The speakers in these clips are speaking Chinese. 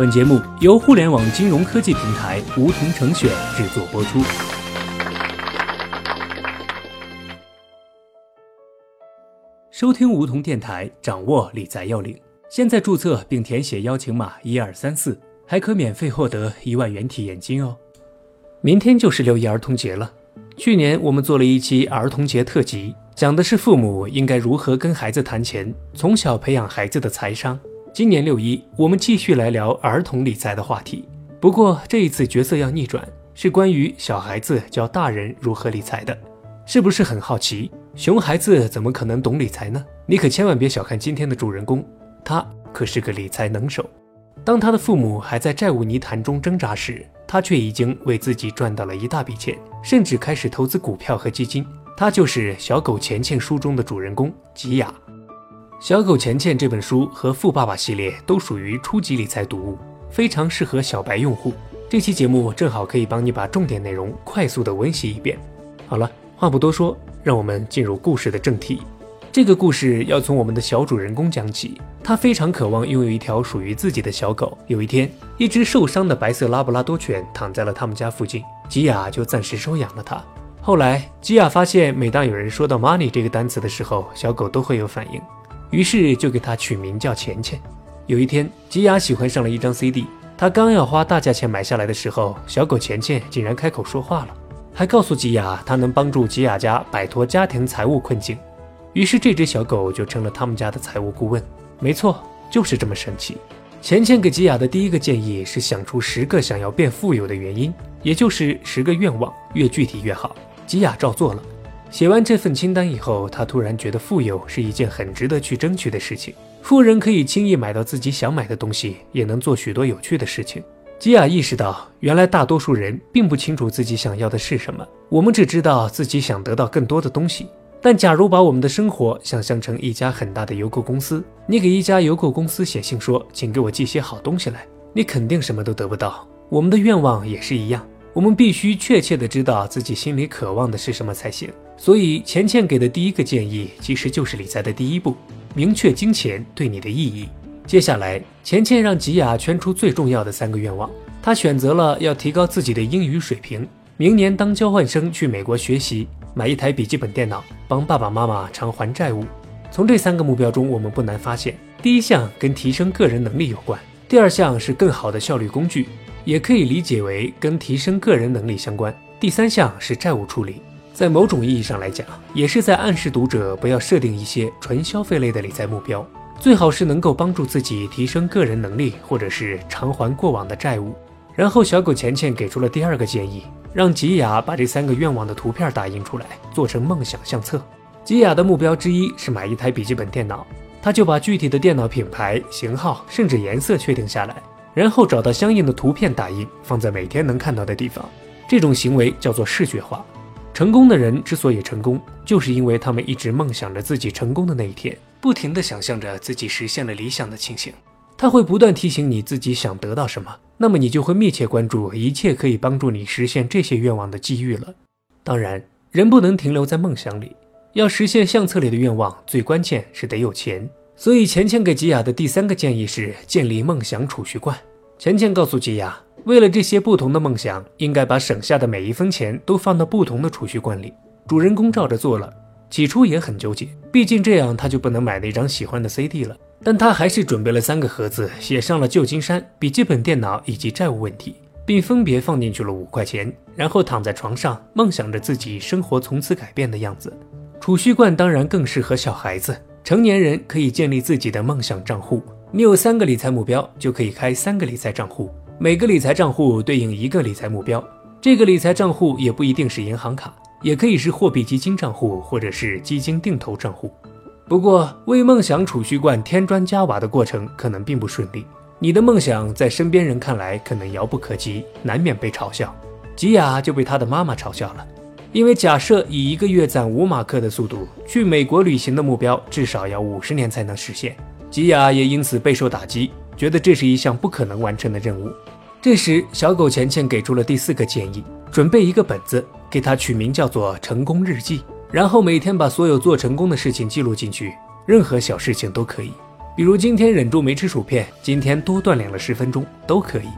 本节目由互联网金融科技平台梧桐城选制作播出。收听梧桐电台，掌握理财要领。现在注册并填写邀请码一二三四，还可免费获得一万元体验金哦。明天就是六一儿童节了。去年我们做了一期儿童节特辑，讲的是父母应该如何跟孩子谈钱，从小培养孩子的财商。今年六一，我们继续来聊儿童理财的话题。不过这一次角色要逆转，是关于小孩子教大人如何理财的。是不是很好奇？熊孩子怎么可能懂理财呢？你可千万别小看今天的主人公，他可是个理财能手。当他的父母还在债务泥潭中挣扎时，他却已经为自己赚到了一大笔钱，甚至开始投资股票和基金。他就是《小狗钱钱》书中的主人公吉雅。《小狗钱钱》这本书和《富爸爸》系列都属于初级理财读物，非常适合小白用户。这期节目正好可以帮你把重点内容快速的温习一遍。好了，话不多说，让我们进入故事的正题。这个故事要从我们的小主人公讲起。他非常渴望拥有一条属于自己的小狗。有一天，一只受伤的白色拉布拉多犬躺在了他们家附近，吉雅就暂时收养了它。后来，吉雅发现，每当有人说到 “money” 这个单词的时候，小狗都会有反应。于是就给他取名叫钱钱。有一天，吉雅喜欢上了一张 CD，他刚要花大价钱买下来的时候，小狗钱钱竟然开口说话了，还告诉吉雅，他能帮助吉雅家摆脱家庭财务困境。于是这只小狗就成了他们家的财务顾问。没错，就是这么神奇。钱钱给吉雅的第一个建议是想出十个想要变富有的原因，也就是十个愿望，越具体越好。吉雅照做了。写完这份清单以后，他突然觉得富有是一件很值得去争取的事情。富人可以轻易买到自己想买的东西，也能做许多有趣的事情。吉雅意识到，原来大多数人并不清楚自己想要的是什么。我们只知道自己想得到更多的东西。但假如把我们的生活想象成一家很大的邮购公司，你给一家邮购公司写信说，请给我寄些好东西来，你肯定什么都得不到。我们的愿望也是一样。我们必须确切地知道自己心里渴望的是什么才行。所以，钱钱给的第一个建议，其实就是理财的第一步：明确金钱对你的意义。接下来，钱钱让吉雅圈出最重要的三个愿望。她选择了要提高自己的英语水平，明年当交换生去美国学习，买一台笔记本电脑，帮爸爸妈妈偿还债务。从这三个目标中，我们不难发现，第一项跟提升个人能力有关，第二项是更好的效率工具。也可以理解为跟提升个人能力相关。第三项是债务处理，在某种意义上来讲，也是在暗示读者不要设定一些纯消费类的理财目标，最好是能够帮助自己提升个人能力，或者是偿还过往的债务。然后，小狗钱钱给出了第二个建议，让吉雅把这三个愿望的图片打印出来，做成梦想相册。吉雅的目标之一是买一台笔记本电脑，他就把具体的电脑品牌、型号，甚至颜色确定下来。然后找到相应的图片打印，放在每天能看到的地方。这种行为叫做视觉化。成功的人之所以成功，就是因为他们一直梦想着自己成功的那一天，不停地想象着自己实现了理想的情形。他会不断提醒你自己想得到什么，那么你就会密切关注一切可以帮助你实现这些愿望的机遇了。当然，人不能停留在梦想里，要实现相册里的愿望，最关键是得有钱。所以，钱钱给吉雅的第三个建议是建立梦想储蓄罐。钱钱告诉吉雅，为了这些不同的梦想，应该把省下的每一分钱都放到不同的储蓄罐里。主人公照着做了，起初也很纠结，毕竟这样他就不能买那张喜欢的 CD 了。但他还是准备了三个盒子，写上了旧金山、笔记本电脑以及债务问题，并分别放进去了五块钱，然后躺在床上，梦想着自己生活从此改变的样子。储蓄罐当然更适合小孩子。成年人可以建立自己的梦想账户。你有三个理财目标，就可以开三个理财账户，每个理财账户对应一个理财目标。这个理财账户也不一定是银行卡，也可以是货币基金账户，或者是基金定投账户。不过，为梦想储蓄罐添砖加瓦的过程可能并不顺利。你的梦想在身边人看来可能遥不可及，难免被嘲笑。吉雅就被他的妈妈嘲笑了。因为假设以一个月攒五马克的速度去美国旅行的目标，至少要五十年才能实现。吉雅也因此备受打击，觉得这是一项不可能完成的任务。这时，小狗钱钱给出了第四个建议：准备一个本子，给它取名叫做“成功日记”，然后每天把所有做成功的事情记录进去，任何小事情都可以。比如今天忍住没吃薯片，今天多锻炼了十分钟，都可以。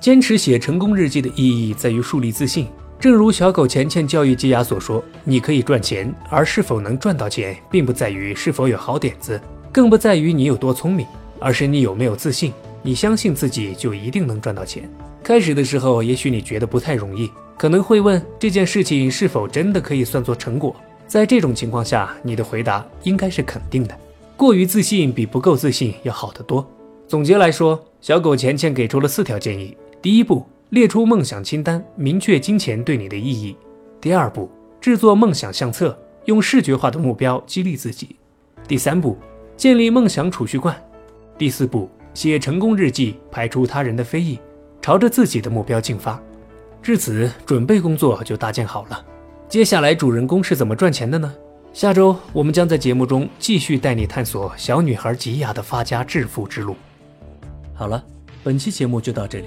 坚持写成功日记的意义在于树立自信。正如小狗钱钱教育基雅所说：“你可以赚钱，而是否能赚到钱，并不在于是否有好点子，更不在于你有多聪明，而是你有没有自信。你相信自己，就一定能赚到钱。”开始的时候，也许你觉得不太容易，可能会问这件事情是否真的可以算作成果。在这种情况下，你的回答应该是肯定的。过于自信比不够自信要好得多。总结来说，小狗钱钱给出了四条建议。第一步，列出梦想清单，明确金钱对你的意义。第二步，制作梦想相册，用视觉化的目标激励自己。第三步，建立梦想储蓄罐。第四步，写成功日记，排除他人的非议，朝着自己的目标进发。至此，准备工作就搭建好了。接下来，主人公是怎么赚钱的呢？下周我们将在节目中继续带你探索小女孩吉雅的发家致富之路。好了，本期节目就到这里。